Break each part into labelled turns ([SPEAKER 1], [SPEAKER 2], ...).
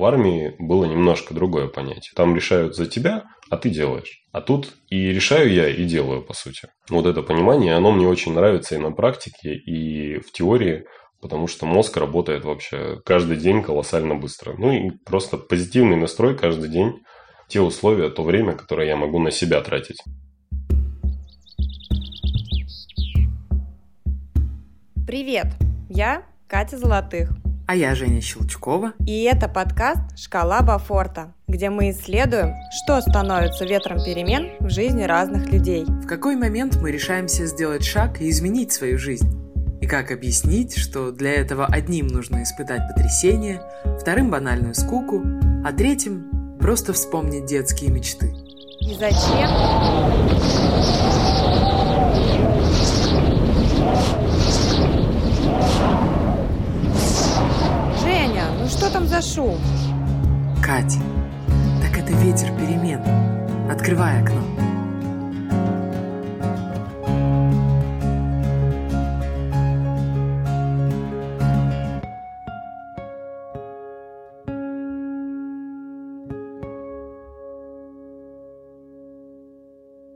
[SPEAKER 1] В армии было немножко другое понятие. Там решают за тебя, а ты делаешь. А тут и решаю я, и делаю, по сути. Вот это понимание, оно мне очень нравится и на практике, и в теории, потому что мозг работает вообще каждый день колоссально быстро. Ну и просто позитивный настрой каждый день, те условия, то время, которое я могу на себя тратить.
[SPEAKER 2] Привет, я Катя Золотых.
[SPEAKER 3] А я Женя Щелчкова.
[SPEAKER 2] И это подкаст «Шкала Бафорта», где мы исследуем, что становится ветром перемен в жизни разных людей.
[SPEAKER 3] В какой момент мы решаемся сделать шаг и изменить свою жизнь? И как объяснить, что для этого одним нужно испытать потрясение, вторым банальную скуку, а третьим просто вспомнить детские мечты.
[SPEAKER 2] И зачем? Что там за шум?
[SPEAKER 3] Кать, так это ветер перемен. Открывай окно.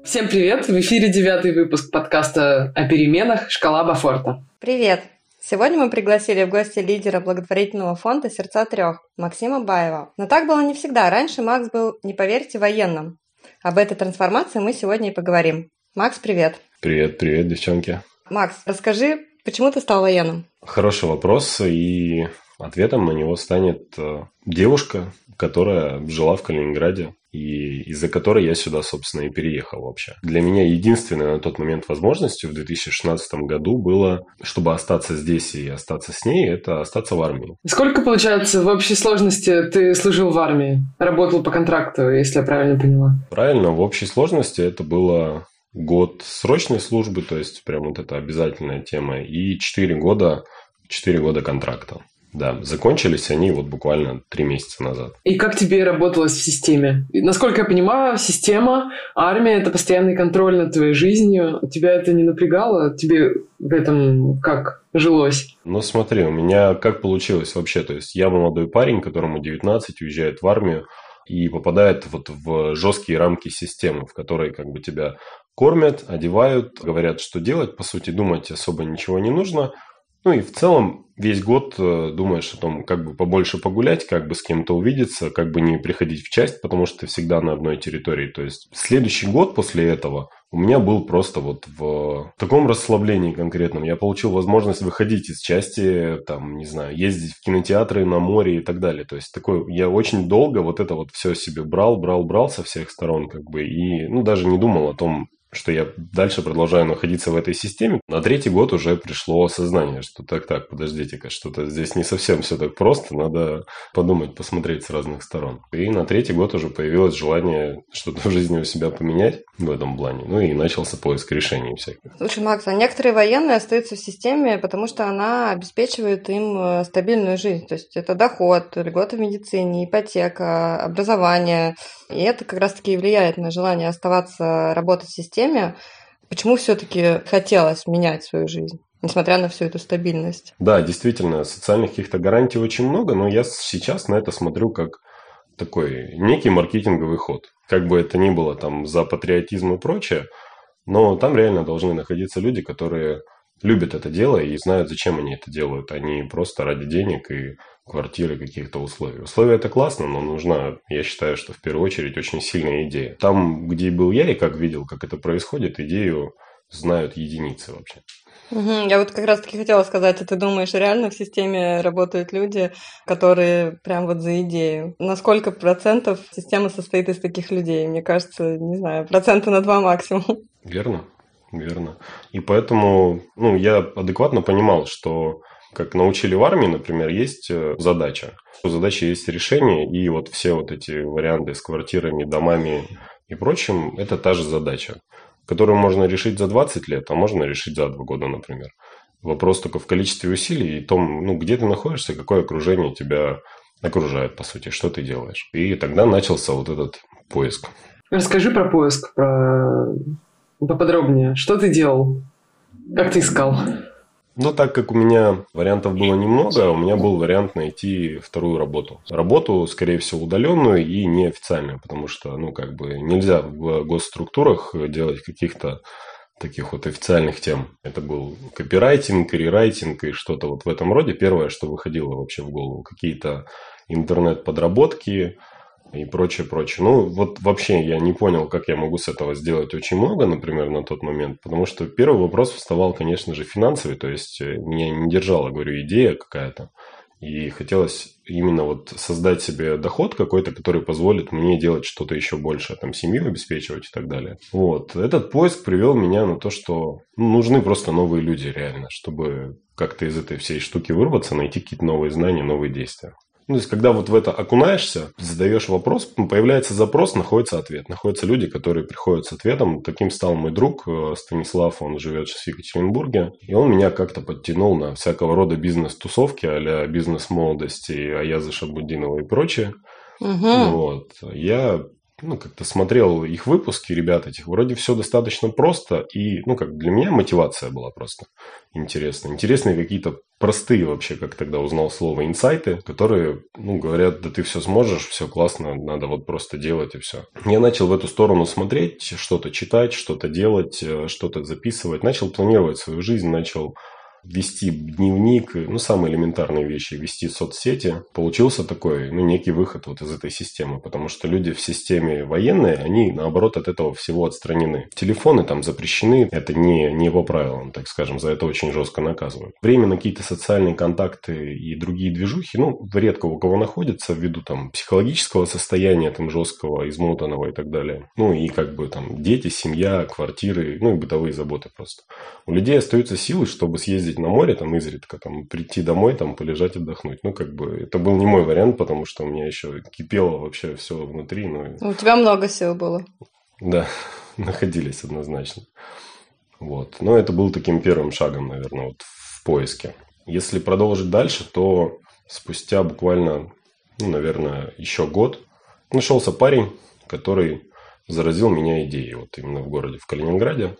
[SPEAKER 3] Всем привет! В эфире девятый выпуск подкаста о переменах «Шкала Бафорта».
[SPEAKER 2] Привет! Сегодня мы пригласили в гости лидера благотворительного фонда «Сердца трех» Максима Баева. Но так было не всегда. Раньше Макс был, не поверьте, военным. Об этой трансформации мы сегодня и поговорим. Макс, привет.
[SPEAKER 1] Привет, привет, девчонки.
[SPEAKER 2] Макс, расскажи, почему ты стал военным?
[SPEAKER 1] Хороший вопрос, и ответом на него станет э, девушка, которая жила в Калининграде и из-за которой я сюда, собственно, и переехал вообще. Для меня единственной на тот момент возможностью в 2016 году было, чтобы остаться здесь и остаться с ней, это остаться в армии.
[SPEAKER 3] Сколько, получается, в общей сложности ты служил в армии? Работал по контракту, если я правильно поняла?
[SPEAKER 1] Правильно, в общей сложности это было год срочной службы, то есть прям вот это обязательная тема, и 4 года, 4 года контракта. Да, закончились они вот буквально три месяца назад.
[SPEAKER 3] И как тебе работалось в системе? Насколько я понимаю, система, армия – это постоянный контроль над твоей жизнью. Тебя это не напрягало? Тебе в этом как жилось?
[SPEAKER 1] Ну смотри, у меня как получилось вообще? То есть я молодой парень, которому 19, уезжает в армию и попадает вот в жесткие рамки системы, в которой как бы тебя кормят, одевают, говорят, что делать. По сути, думать особо ничего не нужно – ну и в целом весь год э, думаешь о том, как бы побольше погулять, как бы с кем-то увидеться, как бы не приходить в часть, потому что ты всегда на одной территории. То есть следующий год после этого у меня был просто вот в таком расслаблении конкретном. Я получил возможность выходить из части, там, не знаю, ездить в кинотеатры, на море и так далее. То есть такой, я очень долго вот это вот все себе брал, брал, брал со всех сторон, как бы, и, ну, даже не думал о том, что я дальше продолжаю находиться в этой системе. На третий год уже пришло осознание, что так-так, подождите-ка, что-то здесь не совсем все так просто, надо подумать, посмотреть с разных сторон. И на третий год уже появилось желание что-то в жизни у себя поменять в этом плане. Ну и начался поиск решений всяких.
[SPEAKER 2] Слушай, Макс, а некоторые военные остаются в системе, потому что она обеспечивает им э, стабильную жизнь. То есть это доход, льготы в медицине, ипотека, образование. И это как раз-таки влияет на желание оставаться работать в системе теме, почему все-таки хотелось менять свою жизнь? несмотря на всю эту стабильность.
[SPEAKER 1] Да, действительно, социальных каких-то гарантий очень много, но я сейчас на это смотрю как такой некий маркетинговый ход. Как бы это ни было там за патриотизм и прочее, но там реально должны находиться люди, которые любят это дело и знают, зачем они это делают. Они просто ради денег и квартиры, каких-то условий. Условия это классно, но нужна, я считаю, что в первую очередь очень сильная идея. Там, где был я и как видел, как это происходит, идею знают единицы вообще.
[SPEAKER 2] Угу. Я вот как раз таки хотела сказать, а ты думаешь, реально в системе работают люди, которые прям вот за идею? На сколько процентов система состоит из таких людей? Мне кажется, не знаю, процента на два максимум.
[SPEAKER 1] Верно, верно. И поэтому ну, я адекватно понимал, что как научили в армии, например, есть э, задача. У задачи есть решение, и вот все вот эти варианты с квартирами, домами и прочим, это та же задача, которую можно решить за 20 лет, а можно решить за 2 года, например. Вопрос только в количестве усилий и том, ну, где ты находишься, какое окружение тебя окружает, по сути, что ты делаешь. И тогда начался вот этот поиск.
[SPEAKER 3] Расскажи про поиск, про поподробнее. Что ты делал? Как ты искал?
[SPEAKER 1] Ну, так как у меня вариантов было немного, у меня был вариант найти вторую работу. Работу, скорее всего, удаленную и неофициальную, потому что, ну, как бы нельзя в госструктурах делать каких-то таких вот официальных тем. Это был копирайтинг, рерайтинг и что-то вот в этом роде. Первое, что выходило вообще в голову, какие-то интернет-подработки, и прочее, прочее. Ну, вот вообще я не понял, как я могу с этого сделать очень много, например, на тот момент, потому что первый вопрос вставал, конечно же, финансовый, то есть э, меня не держала, говорю, идея какая-то, и хотелось именно вот создать себе доход какой-то, который позволит мне делать что-то еще больше, там, семью обеспечивать и так далее. Вот. Этот поиск привел меня на то, что ну, нужны просто новые люди реально, чтобы как-то из этой всей штуки вырваться, найти какие-то новые знания, новые действия. Ну, то есть, когда вот в это окунаешься, задаешь вопрос, появляется запрос, находится ответ. Находятся люди, которые приходят с ответом. Таким стал мой друг э, Станислав, он живет сейчас в Екатеринбурге. И он меня как-то подтянул на всякого рода бизнес-тусовки, а бизнес молодости, Аяза Шабудинова и прочее. Угу. Вот. Я ну, как-то смотрел их выпуски, ребят этих, вроде все достаточно просто, и, ну, как для меня мотивация была просто интересная. Интересные какие-то простые вообще, как тогда узнал слово, инсайты, которые, ну, говорят, да ты все сможешь, все классно, надо вот просто делать и все. Я начал в эту сторону смотреть, что-то читать, что-то делать, э, что-то записывать, начал планировать свою жизнь, начал вести дневник, ну, самые элементарные вещи, вести соцсети, получился такой, ну, некий выход вот из этой системы, потому что люди в системе военные, они, наоборот, от этого всего отстранены. Телефоны там запрещены, это не, не его правилам, так скажем, за это очень жестко наказывают. Время на какие-то социальные контакты и другие движухи, ну, редко у кого находится, ввиду там психологического состояния там жесткого, измотанного и так далее. Ну, и как бы там дети, семья, квартиры, ну, и бытовые заботы просто. У людей остаются силы, чтобы съездить съездить на море, там, изредка, там, прийти домой, там, полежать, отдохнуть. Ну, как бы, это был не мой вариант, потому что у меня еще кипело вообще все внутри. Ну,
[SPEAKER 2] у тебя много сил было.
[SPEAKER 1] Да, находились однозначно. Вот. Но это был таким первым шагом, наверное, вот в поиске. Если продолжить дальше, то спустя буквально, ну, наверное, еще год нашелся парень, который заразил меня идеей вот именно в городе, в Калининграде.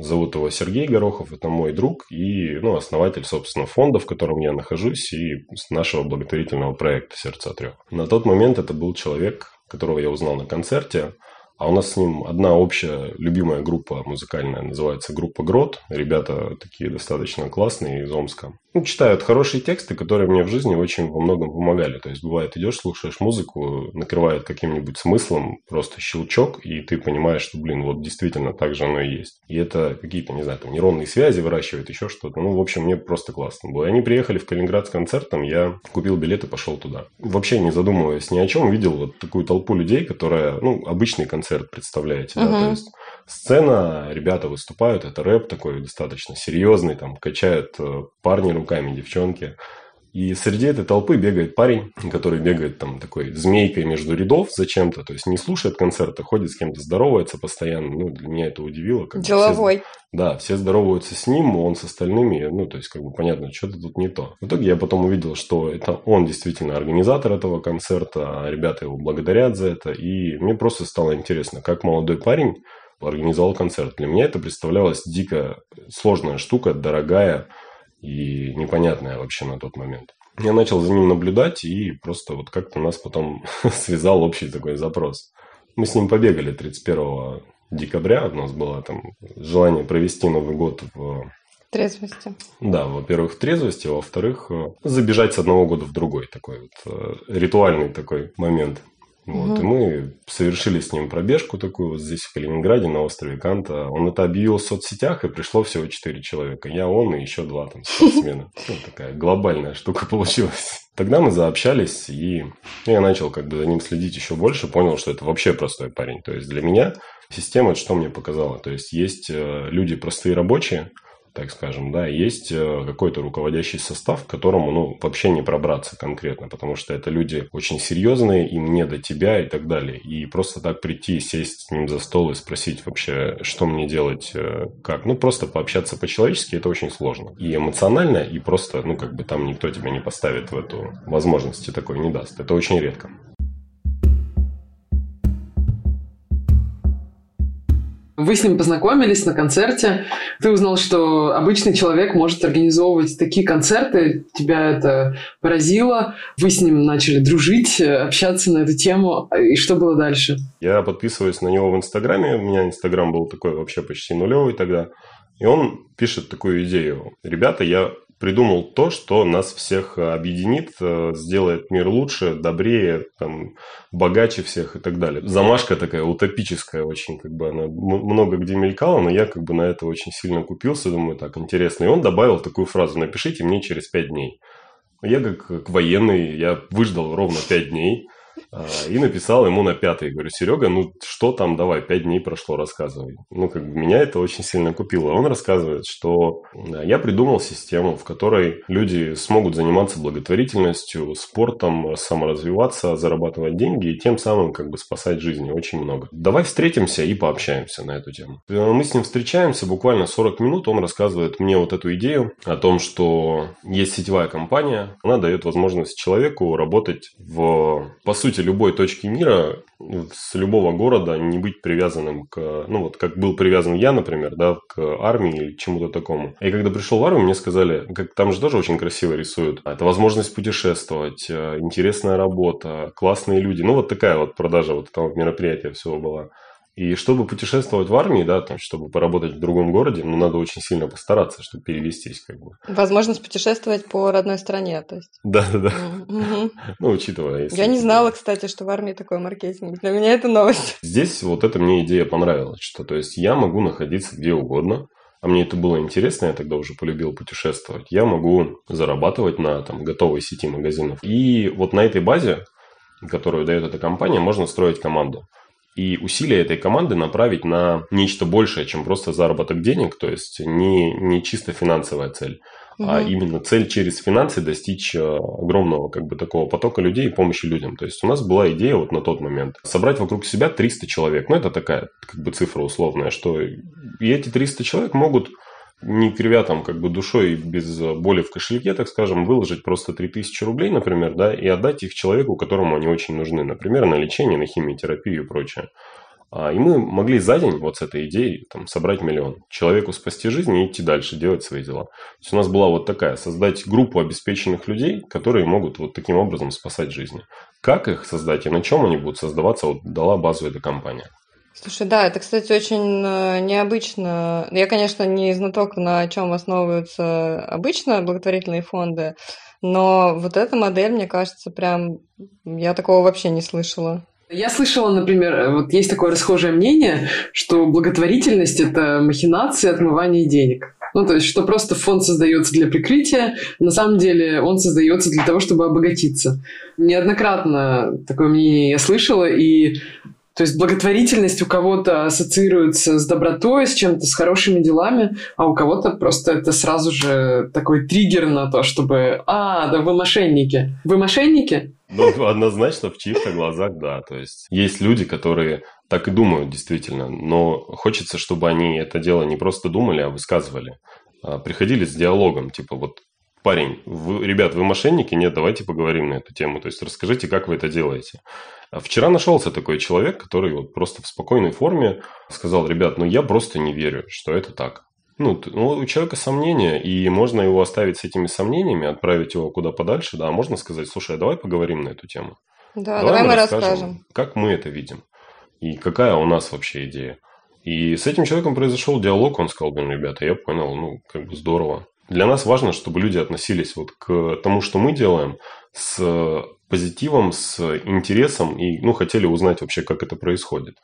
[SPEAKER 1] Зовут его Сергей Горохов, это мой друг и ну, основатель, собственно, фонда, в котором я нахожусь, и нашего благотворительного проекта «Сердца трех». На тот момент это был человек, которого я узнал на концерте, а у нас с ним одна общая любимая группа музыкальная, называется группа Грот. Ребята такие достаточно классные из Омска. Ну, читают хорошие тексты, которые мне в жизни очень во многом помогали. То есть, бывает, идешь, слушаешь музыку, накрывает каким-нибудь смыслом, просто щелчок, и ты понимаешь, что, блин, вот действительно так же оно и есть. И это какие-то, не знаю, там, нейронные связи выращивает, еще что-то. Ну, в общем, мне просто классно было. И они приехали в Калининград с концертом, я купил билет и пошел туда. Вообще не задумываясь ни о чем, видел вот такую толпу людей, которая, ну, обычный концерт представляете, uh-huh. да, то есть сцена, ребята выступают, это рэп такой достаточно серьезный, там качают э, парни руками, девчонки. И среди этой толпы бегает парень, который бегает там такой змейкой между рядов зачем-то, то есть не слушает концерта, ходит с кем-то, здоровается постоянно. Ну, для меня это удивило.
[SPEAKER 2] Как Деловой.
[SPEAKER 1] Все, да, все здороваются с ним, он с остальными, ну, то есть, как бы понятно, что-то тут не то. В итоге я потом увидел, что это он действительно организатор этого концерта, а ребята его благодарят за это, и мне просто стало интересно, как молодой парень организовал концерт. Для меня это представлялось дико сложная штука, дорогая, и непонятное вообще на тот момент. Я начал за ним наблюдать, и просто вот как-то нас потом связал общий такой запрос. Мы с ним побегали 31 декабря, у нас было там желание провести Новый год в
[SPEAKER 2] трезвости.
[SPEAKER 1] Да, во-первых, в трезвости, а во-вторых, забежать с одного года в другой. Такой вот э, ритуальный такой момент. Вот, угу. И мы совершили с ним пробежку такую вот здесь, в Калининграде, на острове Канта. Он это объявил в соцсетях, и пришло всего четыре человека. Я, он и еще два там спортсмена. Ну, такая глобальная штука получилась. Тогда мы заобщались, и я начал как бы за ним следить еще больше, понял, что это вообще простой парень. То есть для меня система, что мне показала. То есть есть э, люди простые рабочие, так скажем, да, есть э, какой-то руководящий состав, к которому, ну, вообще не пробраться конкретно, потому что это люди очень серьезные, им не до тебя и так далее. И просто так прийти, сесть с ним за стол и спросить вообще, что мне делать, э, как, ну, просто пообщаться по-человечески, это очень сложно. И эмоционально, и просто, ну, как бы там никто тебя не поставит в эту возможности такой не даст. Это очень редко.
[SPEAKER 3] Вы с ним познакомились на концерте. Ты узнал, что обычный человек может организовывать такие концерты. Тебя это поразило. Вы с ним начали дружить, общаться на эту тему. И что было дальше?
[SPEAKER 1] Я подписываюсь на него в Инстаграме. У меня Инстаграм был такой вообще почти нулевый тогда. И он пишет такую идею. Ребята, я придумал то, что нас всех объединит, э, сделает мир лучше, добрее, там, богаче всех и так далее. Замашка такая утопическая очень, как бы она много где мелькала, но я как бы на это очень сильно купился, думаю, так, интересно. И он добавил такую фразу, напишите мне через пять дней. Я как, как военный, я выждал ровно пять дней, и написал ему на пятый. Говорю, Серега, ну что там, давай, пять дней прошло, рассказывай. Ну, как бы меня это очень сильно купило. Он рассказывает, что я придумал систему, в которой люди смогут заниматься благотворительностью, спортом, саморазвиваться, зарабатывать деньги и тем самым как бы спасать жизни. Очень много. Давай встретимся и пообщаемся на эту тему. Мы с ним встречаемся буквально 40 минут. Он рассказывает мне вот эту идею о том, что есть сетевая компания. Она дает возможность человеку работать в, по сути, сути, любой точки мира, с любого города, не быть привязанным к, ну вот как был привязан я, например, да, к армии или чему-то такому. И когда пришел в армию, мне сказали, как там же тоже очень красиво рисуют, это возможность путешествовать, э, интересная работа, классные люди. Ну вот такая вот продажа вот этого мероприятия всего была. И чтобы путешествовать в армии, да, там, чтобы поработать в другом городе, ну, надо очень сильно постараться, чтобы перевестись, как бы.
[SPEAKER 2] Возможность путешествовать по родной стране, то есть.
[SPEAKER 1] Да, да, да. Ну, учитывая.
[SPEAKER 2] Я не знала, кстати, что в армии такой маркетинг. Для меня это новость.
[SPEAKER 1] Здесь вот эта мне идея понравилась, что, то есть, я могу находиться где угодно, а мне это было интересно, я тогда уже полюбил путешествовать. Я могу зарабатывать на там готовой сети магазинов. И вот на этой базе, которую дает эта компания, можно строить команду и усилия этой команды направить на нечто большее, чем просто заработок денег, то есть не, не чисто финансовая цель, угу. а именно цель через финансы достичь э, огромного как бы такого потока людей и помощи людям. То есть у нас была идея вот на тот момент собрать вокруг себя 300 человек. Ну, это такая как бы цифра условная, что и эти 300 человек могут не кривя там как бы душой без боли в кошельке, так скажем, выложить просто 3000 рублей, например, да, и отдать их человеку, которому они очень нужны, например, на лечение, на химиотерапию и прочее. А, и мы могли за день вот с этой идеей там, собрать миллион. Человеку спасти жизнь и идти дальше, делать свои дела. То есть у нас была вот такая, создать группу обеспеченных людей, которые могут вот таким образом спасать жизни. Как их создать и на чем они будут создаваться, вот дала базу эта компания.
[SPEAKER 2] Слушай, да, это, кстати, очень э, необычно. Я, конечно, не знаток, на чем основываются обычно благотворительные фонды, но вот эта модель, мне кажется, прям я такого вообще не слышала.
[SPEAKER 3] Я слышала, например, вот есть такое расхожее мнение, что благотворительность – это махинация отмывания денег. Ну, то есть, что просто фонд создается для прикрытия, на самом деле он создается для того, чтобы обогатиться. Неоднократно такое мнение я слышала, и то есть благотворительность у кого-то ассоциируется с добротой, с чем-то, с хорошими делами, а у кого-то просто это сразу же такой триггер на то, чтобы «А, да вы мошенники». Вы мошенники?
[SPEAKER 1] Ну, однозначно в чьих-то глазах, да. То есть есть люди, которые так и думают действительно, но хочется, чтобы они это дело не просто думали, а высказывали. А приходили с диалогом, типа вот парень, вы, ребят, вы мошенники? Нет, давайте поговорим на эту тему. То есть расскажите, как вы это делаете. Вчера нашелся такой человек, который вот просто в спокойной форме сказал, ребят, ну я просто не верю, что это так. Ну, ну, у человека сомнения, и можно его оставить с этими сомнениями, отправить его куда подальше, да, а можно сказать, слушай, а давай поговорим на эту тему.
[SPEAKER 2] Да, давай, давай мы, мы расскажем, расскажем,
[SPEAKER 1] как мы это видим, и какая у нас вообще идея. И с этим человеком произошел диалог, он сказал, блин, ребята, я понял, ну, как бы здорово. Для нас важно, чтобы люди относились вот к тому, что мы делаем, с позитивом, с интересом и ну, хотели узнать вообще, как это происходит.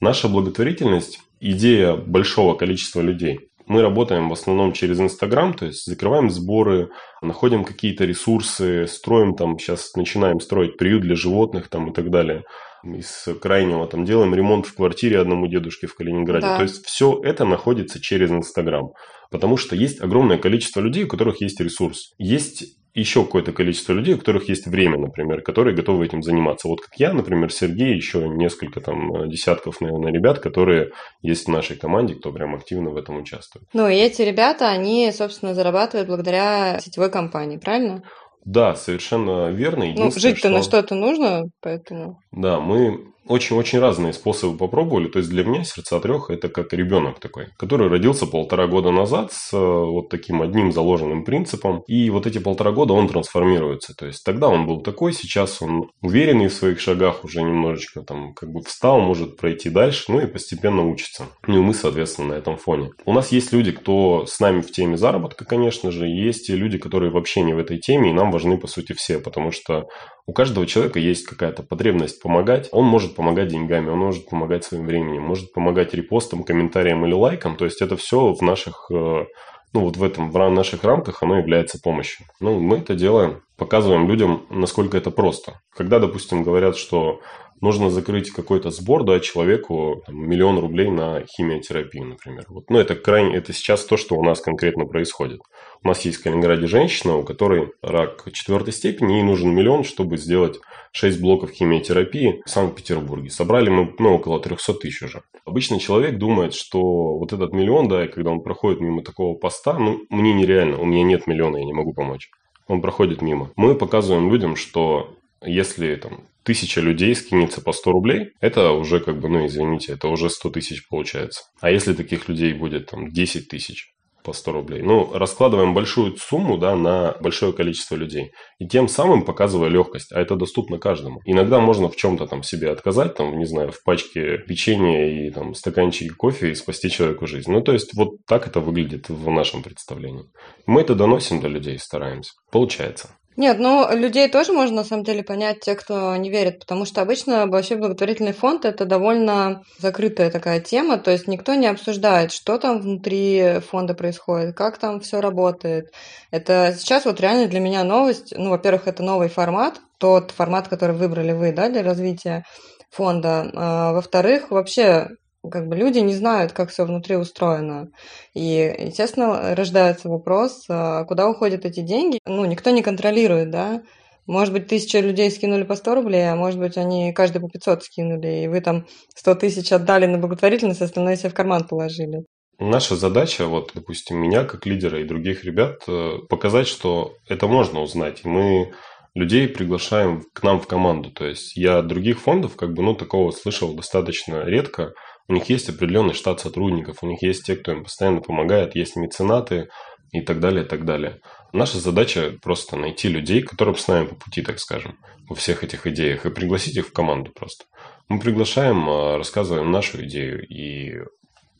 [SPEAKER 1] Наша благотворительность – идея большого количества людей. Мы работаем в основном через Инстаграм, то есть закрываем сборы, находим какие-то ресурсы, строим там, сейчас начинаем строить приют для животных там и так далее. Из крайнего там делаем ремонт в квартире одному дедушке в Калининграде. Да. То есть все это находится через Инстаграм. Потому что есть огромное количество людей, у которых есть ресурс. Есть еще какое-то количество людей, у которых есть время, например, которые готовы этим заниматься. Вот как я, например, Сергей, еще несколько там десятков, наверное, ребят, которые есть в нашей команде, кто прям активно в этом участвует.
[SPEAKER 2] Ну, и эти ребята, они, собственно, зарабатывают благодаря сетевой компании, правильно?
[SPEAKER 1] Да, совершенно верно.
[SPEAKER 2] Ну, жить-то что... на что-то нужно, поэтому...
[SPEAKER 1] Да, мы очень-очень разные способы попробовали. То есть для меня сердца трех это как ребенок такой, который родился полтора года назад с э, вот таким одним заложенным принципом. И вот эти полтора года он трансформируется. То есть тогда он был такой, сейчас он уверенный в своих шагах уже немножечко там как бы встал, может пройти дальше, ну и постепенно учится. Ну и мы, соответственно, на этом фоне. У нас есть люди, кто с нами в теме заработка, конечно же, есть и люди, которые вообще не в этой теме, и нам важны, по сути, все, потому что у каждого человека есть какая-то потребность помогать. Он может помогать деньгами, он может помогать своим временем, может помогать репостом, комментарием или лайком. То есть это все в наших, э, ну вот в этом, в наших рамках оно является помощью. Ну, мы это делаем, показываем людям, насколько это просто. Когда, допустим, говорят, что нужно закрыть какой-то сбор, да, человеку там, миллион рублей на химиотерапию, например. Вот. Ну, это крайне, это сейчас то, что у нас конкретно происходит. У нас есть в Калининграде женщина, у которой рак четвертой степени, ей нужен миллион, чтобы сделать 6 блоков химиотерапии в Санкт-Петербурге. Собрали мы ну, около 300 тысяч уже. Обычный человек думает, что вот этот миллион, да, и когда он проходит мимо такого поста, ну, мне нереально, у меня нет миллиона, я не могу помочь. Он проходит мимо. Мы показываем людям, что если там тысяча людей скинется по 100 рублей, это уже как бы, ну извините, это уже 100 тысяч получается. А если таких людей будет там 10 тысяч, по 100 рублей. Ну, раскладываем большую сумму да, на большое количество людей. И тем самым показывая легкость. А это доступно каждому. Иногда можно в чем-то там себе отказать, там, не знаю, в пачке печенья и там стаканчике кофе и спасти человеку жизнь. Ну, то есть, вот так это выглядит в нашем представлении. Мы это доносим до людей, стараемся. Получается.
[SPEAKER 2] Нет, ну людей тоже можно на самом деле понять, те, кто не верит, потому что обычно вообще благотворительный фонд это довольно закрытая такая тема, то есть никто не обсуждает, что там внутри фонда происходит, как там все работает. Это сейчас вот реально для меня новость. Ну, во-первых, это новый формат, тот формат, который выбрали вы, да, для развития фонда. А, во-вторых, вообще как бы люди не знают, как все внутри устроено. И, естественно, рождается вопрос, а куда уходят эти деньги. Ну, никто не контролирует, да. Может быть, тысяча людей скинули по 100 рублей, а может быть, они каждый по 500 скинули, и вы там 100 тысяч отдали на благотворительность, остальное себе в карман положили.
[SPEAKER 1] Наша задача, вот, допустим, меня как лидера и других ребят, э, показать, что это можно узнать. И мы людей приглашаем к нам в команду. То есть я других фондов, как бы, ну, такого слышал достаточно редко. У них есть определенный штат сотрудников, у них есть те, кто им постоянно помогает, есть меценаты и так далее, и так далее. Наша задача просто найти людей, которые с нами по пути, так скажем, во всех этих идеях, и пригласить их в команду просто. Мы приглашаем, а, рассказываем нашу идею и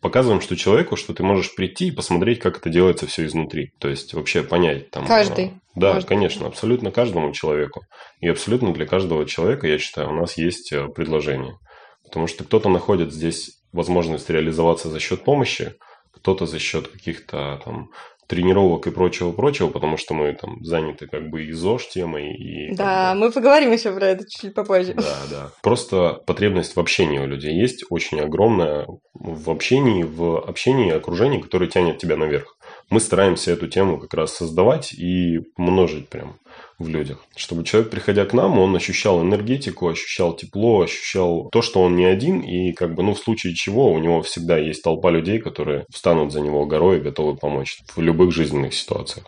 [SPEAKER 1] показываем, что человеку, что ты можешь прийти и посмотреть, как это делается все изнутри. То есть вообще понять там.
[SPEAKER 2] Каждый. А,
[SPEAKER 1] да, каждый. конечно, абсолютно каждому человеку. И абсолютно для каждого человека, я считаю, у нас есть э, предложение. Потому что кто-то находит здесь возможность реализоваться за счет помощи, кто-то за счет каких-то там тренировок и прочего-прочего, потому что мы там заняты как бы и ЗОЖ темой. И,
[SPEAKER 2] да, бы... мы поговорим еще про это чуть-чуть попозже.
[SPEAKER 1] Да, да. Просто потребность в общении у людей есть очень огромная в общении, в общении и окружении, которое тянет тебя наверх. Мы стараемся эту тему как раз создавать и множить прям в людях. Чтобы человек, приходя к нам, он ощущал энергетику, ощущал тепло, ощущал то, что он не один, и как бы, ну, в случае чего у него всегда есть толпа людей, которые встанут за него горой и готовы помочь в любых жизненных ситуациях.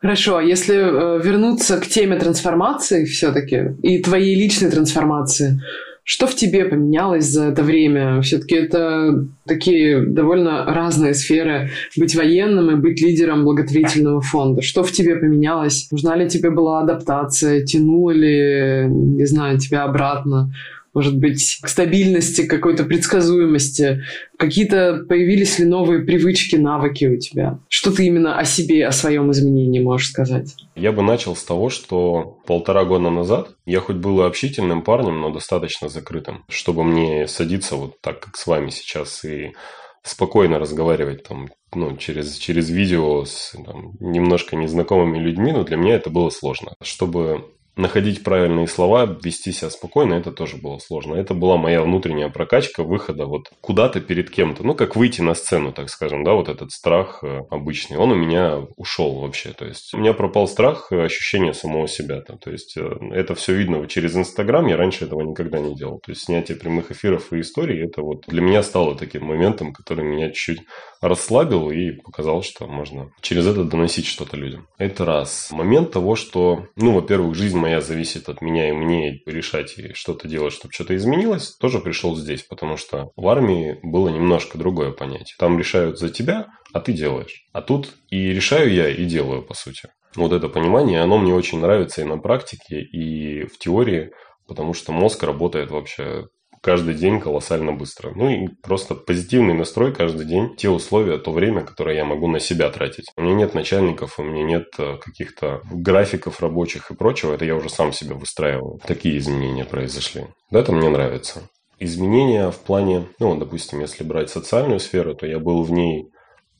[SPEAKER 3] Хорошо, а если э, вернуться к теме трансформации все-таки и твоей личной трансформации, что в тебе поменялось за это время? Все-таки это такие довольно разные сферы. Быть военным и быть лидером благотворительного фонда. Что в тебе поменялось? Нужна ли тебе была адаптация? Тянули, не знаю, тебя обратно? Может быть, к стабильности, к какой-то предсказуемости? Какие-то появились ли новые привычки, навыки у тебя? Что ты именно о себе, о своем изменении можешь сказать?
[SPEAKER 1] Я бы начал с того, что полтора года назад я хоть был и общительным парнем, но достаточно закрытым, чтобы мне садиться вот так, как с вами сейчас, и спокойно разговаривать там, ну, через, через видео с там, немножко незнакомыми людьми, но для меня это было сложно. Чтобы находить правильные слова, вести себя спокойно, это тоже было сложно. Это была моя внутренняя прокачка выхода вот куда-то перед кем-то. Ну, как выйти на сцену, так скажем, да, вот этот страх э, обычный, он у меня ушел вообще. То есть у меня пропал страх, э, ощущение самого себя. Там. То есть э, это все видно через Инстаграм, я раньше этого никогда не делал. То есть снятие прямых эфиров и историй, это вот для меня стало таким моментом, который меня чуть-чуть расслабил и показал, что можно через это доносить что-то людям. Это раз. Момент того, что, ну, во-первых, жизнь моя зависит от меня, и мне решать и что-то делать, чтобы что-то изменилось, тоже пришел здесь, потому что в армии было немножко другое понятие. Там решают за тебя, а ты делаешь. А тут и решаю я, и делаю, по сути. Вот это понимание, оно мне очень нравится и на практике, и в теории, потому что мозг работает вообще каждый день колоссально быстро. Ну и просто позитивный настрой каждый день, те условия, то время, которое я могу на себя тратить. У меня нет начальников, у меня нет э, каких-то графиков рабочих и прочего, это я уже сам себе выстраиваю. Такие изменения произошли. Да, это мне нравится. Изменения в плане, ну, допустим, если брать социальную сферу, то я был в ней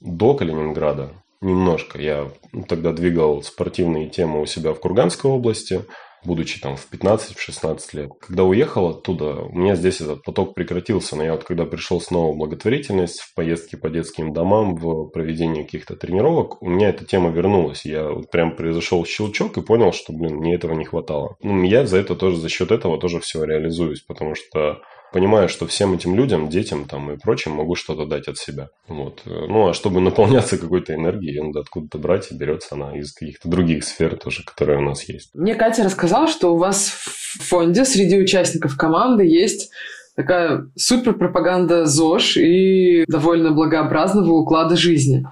[SPEAKER 1] до Калининграда, немножко. Я тогда двигал спортивные темы у себя в Курганской области будучи там в 15-16 лет. Когда уехал оттуда, у меня здесь этот поток прекратился, но я вот когда пришел снова в благотворительность, в поездки по детским домам, в проведение каких-то тренировок, у меня эта тема вернулась. Я вот прям произошел щелчок и понял, что, блин, мне этого не хватало. Ну, я за это тоже, за счет этого тоже все реализуюсь, потому что понимаю, что всем этим людям, детям там и прочим могу что-то дать от себя. Вот. Ну, а чтобы наполняться какой-то энергией, надо откуда-то брать, и берется она из каких-то других сфер тоже, которые у нас есть.
[SPEAKER 3] Мне Катя рассказала, что у вас в фонде среди участников команды есть такая супер пропаганда ЗОЖ и довольно благообразного уклада жизни.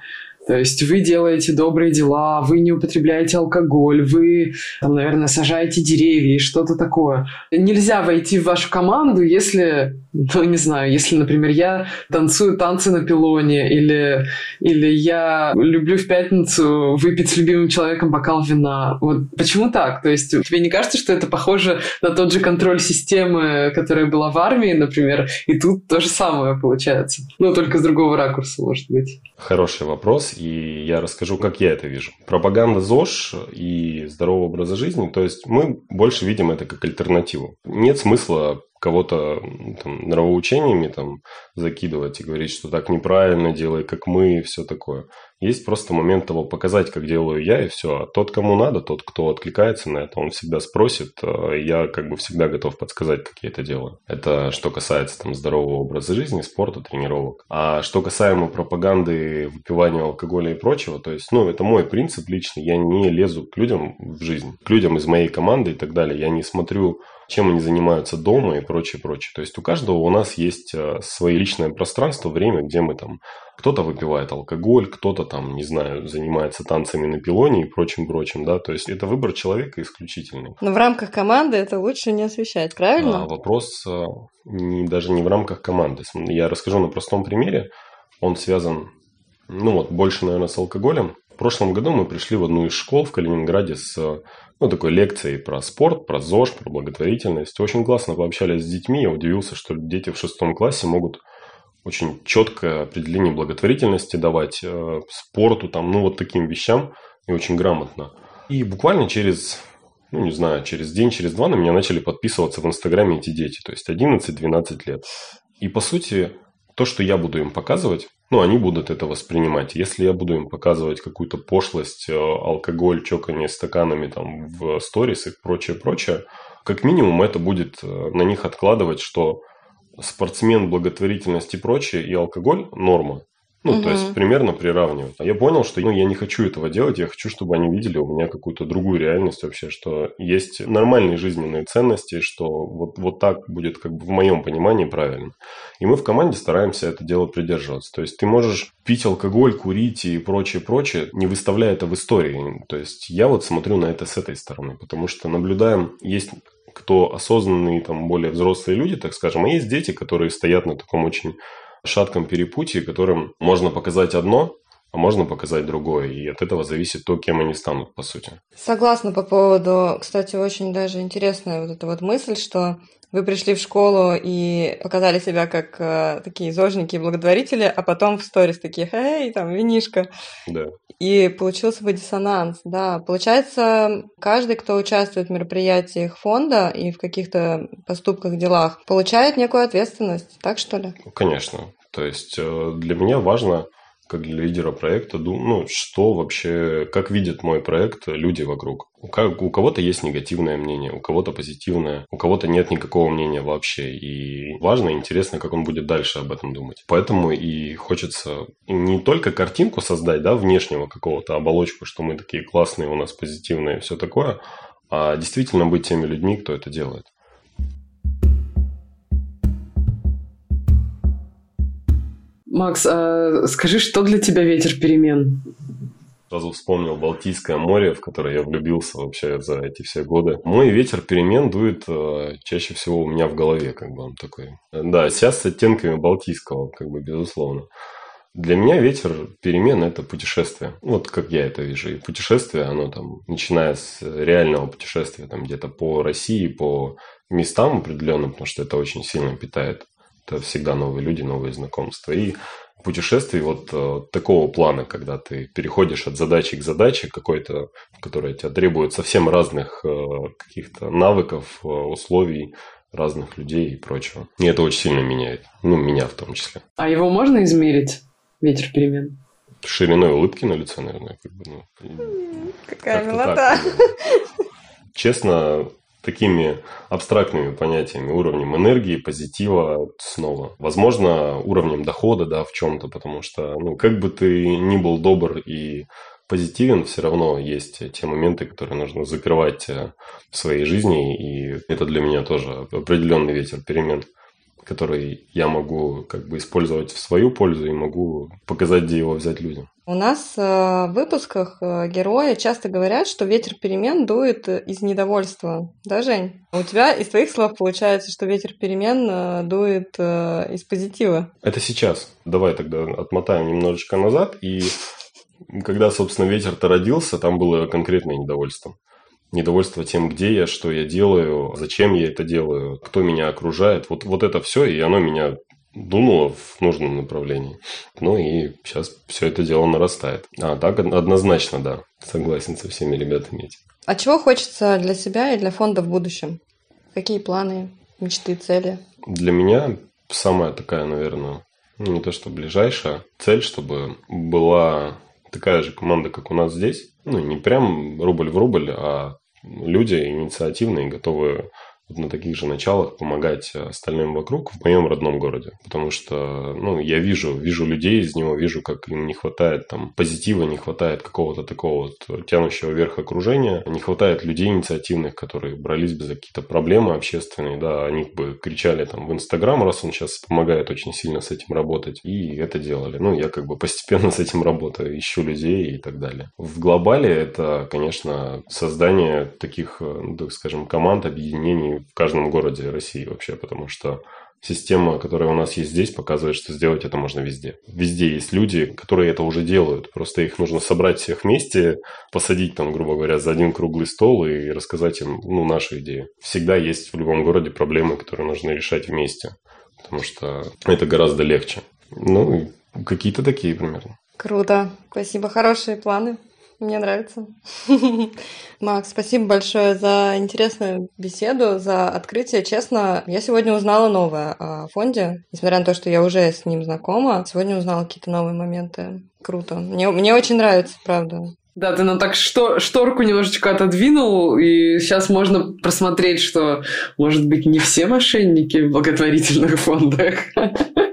[SPEAKER 3] То есть вы делаете добрые дела, вы не употребляете алкоголь, вы, там, наверное, сажаете деревья и что-то такое. Нельзя войти в вашу команду, если, ну, не знаю, если, например, я танцую танцы на пилоне или, или я люблю в пятницу выпить с любимым человеком бокал вина. Вот почему так? То есть тебе не кажется, что это похоже на тот же контроль системы, которая была в армии, например, и тут то же самое получается? Ну, только с другого ракурса, может быть.
[SPEAKER 1] Хороший вопрос и я расскажу, как я это вижу. Пропаганда ЗОЖ и здорового образа жизни, то есть мы больше видим это как альтернативу. Нет смысла кого-то там, нравоучениями там, закидывать и говорить, что так неправильно, делай как мы и все такое. Есть просто момент того показать, как делаю я, и все. А тот, кому надо, тот, кто откликается на это, он всегда спросит. А я как бы всегда готов подсказать, как я это делаю. Это что касается там здорового образа жизни, спорта, тренировок. А что касаемо пропаганды, выпивания алкоголя и прочего, то есть, ну, это мой принцип личный. Я не лезу к людям в жизнь, к людям из моей команды и так далее. Я не смотрю чем они занимаются дома и прочее, прочее. То есть у каждого у нас есть э, свое личное пространство, время, где мы там кто-то выпивает алкоголь, кто-то там, не знаю, занимается танцами на пилоне и прочим, прочим, да, то есть это выбор человека исключительный.
[SPEAKER 2] Но в рамках команды это лучше не освещать, правильно?
[SPEAKER 1] А, вопрос э, не, даже не в рамках команды. Я расскажу на простом примере. Он связан, ну вот, больше, наверное, с алкоголем. Прошлом году мы пришли в одну из школ в Калининграде с ну, такой лекцией про спорт, про ЗОЖ, про благотворительность. Очень классно пообщались с детьми. Я удивился, что дети в шестом классе могут очень четкое определение благотворительности давать, э, спорту, там, ну, вот таким вещам, и очень грамотно. И буквально через, ну, не знаю, через день, через два на меня начали подписываться в Инстаграме эти дети, то есть 11-12 лет. И, по сути, то, что я буду им показывать, ну, они будут это воспринимать. Если я буду им показывать какую-то пошлость, э, алкоголь, чокание стаканами там в сторис и прочее, прочее, как минимум это будет э, на них откладывать, что спортсмен, благотворительность и прочее, и алкоголь – норма. Ну, угу. то есть примерно приравнивать. Я понял, что ну, я не хочу этого делать, я хочу, чтобы они видели у меня какую-то другую реальность вообще, что есть нормальные жизненные ценности, что вот, вот так будет как бы в моем понимании правильно. И мы в команде стараемся это дело придерживаться. То есть ты можешь пить алкоголь, курить и прочее, прочее, не выставляя это в истории. То есть я вот смотрю на это с этой стороны, потому что наблюдаем, есть кто осознанные, там, более взрослые люди, так скажем, а есть дети, которые стоят на таком очень шатком перепутье, которым можно показать одно, а можно показать другое. И от этого зависит то, кем они станут, по сути.
[SPEAKER 2] Согласна по поводу, кстати, очень даже интересная вот эта вот мысль, что вы пришли в школу и показали себя как э, такие зожники и благотворители, а потом в сторис такие, эй, там, винишка.
[SPEAKER 1] Да.
[SPEAKER 2] И получился бы диссонанс, да. Получается, каждый, кто участвует в мероприятиях фонда и в каких-то поступках, делах, получает некую ответственность, так что ли?
[SPEAKER 1] Конечно. То есть э, для меня важно как для лидера проекта, ну, что вообще, как видят мой проект люди вокруг. У, у кого-то есть негативное мнение, у кого-то позитивное, у кого-то нет никакого мнения вообще. И важно и интересно, как он будет дальше об этом думать. Поэтому и хочется не только картинку создать, да, внешнего какого-то оболочку, что мы такие классные, у нас позитивные все такое, а действительно быть теми людьми, кто это делает.
[SPEAKER 3] Макс, а скажи, что для тебя ветер перемен?
[SPEAKER 1] Сразу вспомнил Балтийское море, в которое я влюбился вообще за эти все годы. Мой ветер перемен дует э, чаще всего у меня в голове, как бы он такой. Да, сейчас с оттенками Балтийского, как бы, безусловно. Для меня ветер перемен – это путешествие. Вот как я это вижу. И путешествие, оно там, начиная с реального путешествия, там где-то по России, по местам определенным, потому что это очень сильно питает это всегда новые люди, новые знакомства. И путешествий вот э, такого плана, когда ты переходишь от задачи к задаче какой-то, которая тебя требует совсем разных э, каких-то навыков, э, условий, разных людей и прочего. И это очень сильно меняет. Ну, меня в том числе.
[SPEAKER 3] А его можно измерить, ветер перемен?
[SPEAKER 1] Шириной улыбки на лице, наверное. Как бы,
[SPEAKER 2] ну, Какая милота.
[SPEAKER 1] Честно, такими абстрактными понятиями, уровнем энергии, позитива снова. Возможно, уровнем дохода, да, в чем-то, потому что, ну, как бы ты ни был добр и позитивен, все равно есть те моменты, которые нужно закрывать э, в своей жизни, и это для меня тоже определенный ветер перемен который я могу как бы использовать в свою пользу и могу показать, где его взять людям.
[SPEAKER 2] У нас э, в выпусках э, герои часто говорят, что ветер перемен дует из недовольства. Да, Жень? У тебя из твоих слов получается, что ветер перемен э, дует из позитива.
[SPEAKER 1] Это сейчас. Давай тогда отмотаем немножечко назад. И когда, собственно, ветер-то родился, там было конкретное недовольство недовольство тем, где я, что я делаю, зачем я это делаю, кто меня окружает. Вот, вот это все, и оно меня дунуло в нужном направлении. Ну и сейчас все это дело нарастает. А так однозначно, да, согласен со всеми ребятами этим.
[SPEAKER 2] А чего хочется для себя и для фонда в будущем? Какие планы, мечты, цели?
[SPEAKER 1] Для меня самая такая, наверное, не то что ближайшая цель, чтобы была такая же команда, как у нас здесь. Ну, не прям рубль в рубль, а люди инициативные, готовые на таких же началах помогать остальным вокруг в моем родном городе. Потому что, ну, я вижу, вижу людей из него, вижу, как им не хватает там позитива, не хватает какого-то такого вот тянущего вверх окружения, не хватает людей инициативных, которые брались бы за какие-то проблемы общественные, да, они бы кричали там в Инстаграм, раз он сейчас помогает очень сильно с этим работать, и это делали. Ну, я как бы постепенно с этим работаю, ищу людей и так далее. В глобале это, конечно, создание таких, ну, так скажем, команд, объединений в каждом городе России вообще, потому что система, которая у нас есть здесь, показывает, что сделать это можно везде. Везде есть люди, которые это уже делают. Просто их нужно собрать всех вместе, посадить там, грубо говоря, за один круглый стол и рассказать им ну, нашу идею. Всегда есть в любом городе проблемы, которые нужно решать вместе, потому что это гораздо легче. Ну, какие-то такие примерно.
[SPEAKER 2] Круто. Спасибо. Хорошие планы. Мне нравится. Макс, спасибо большое за интересную беседу, за открытие. Честно, я сегодня узнала новое о фонде. Несмотря на то, что я уже с ним знакома, сегодня узнала какие-то новые моменты. Круто. Мне, мне очень нравится, правда.
[SPEAKER 3] Да, ты нам так что, шторку немножечко отодвинул, и сейчас можно просмотреть, что, может быть, не все мошенники в благотворительных фондах.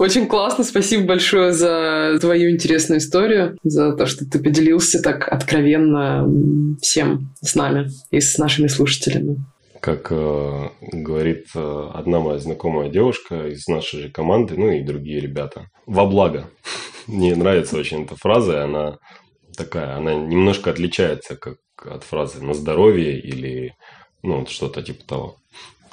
[SPEAKER 3] Очень классно. Спасибо большое за твою интересную историю, за то, что ты поделился так откровенно всем с нами и с нашими слушателями.
[SPEAKER 1] Как э, говорит э, одна моя знакомая девушка из нашей же команды, ну и другие ребята, во благо. Мне нравится очень эта фраза, она такая, она немножко отличается как от фразы на здоровье или ну, что-то типа того.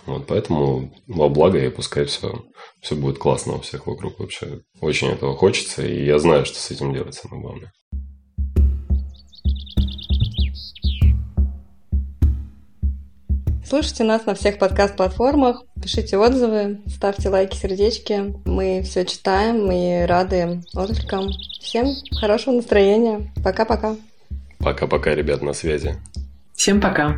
[SPEAKER 1] Вот, поэтому во благо и пускай все, все будет классно у всех вокруг вообще. Очень этого хочется, и я знаю, что с этим делать самое главное.
[SPEAKER 2] Слушайте нас на всех подкаст-платформах, пишите отзывы, ставьте лайки, сердечки. Мы все читаем и рады откликам. Всем хорошего настроения. Пока-пока.
[SPEAKER 1] Пока-пока, ребят, на связи.
[SPEAKER 3] Всем пока.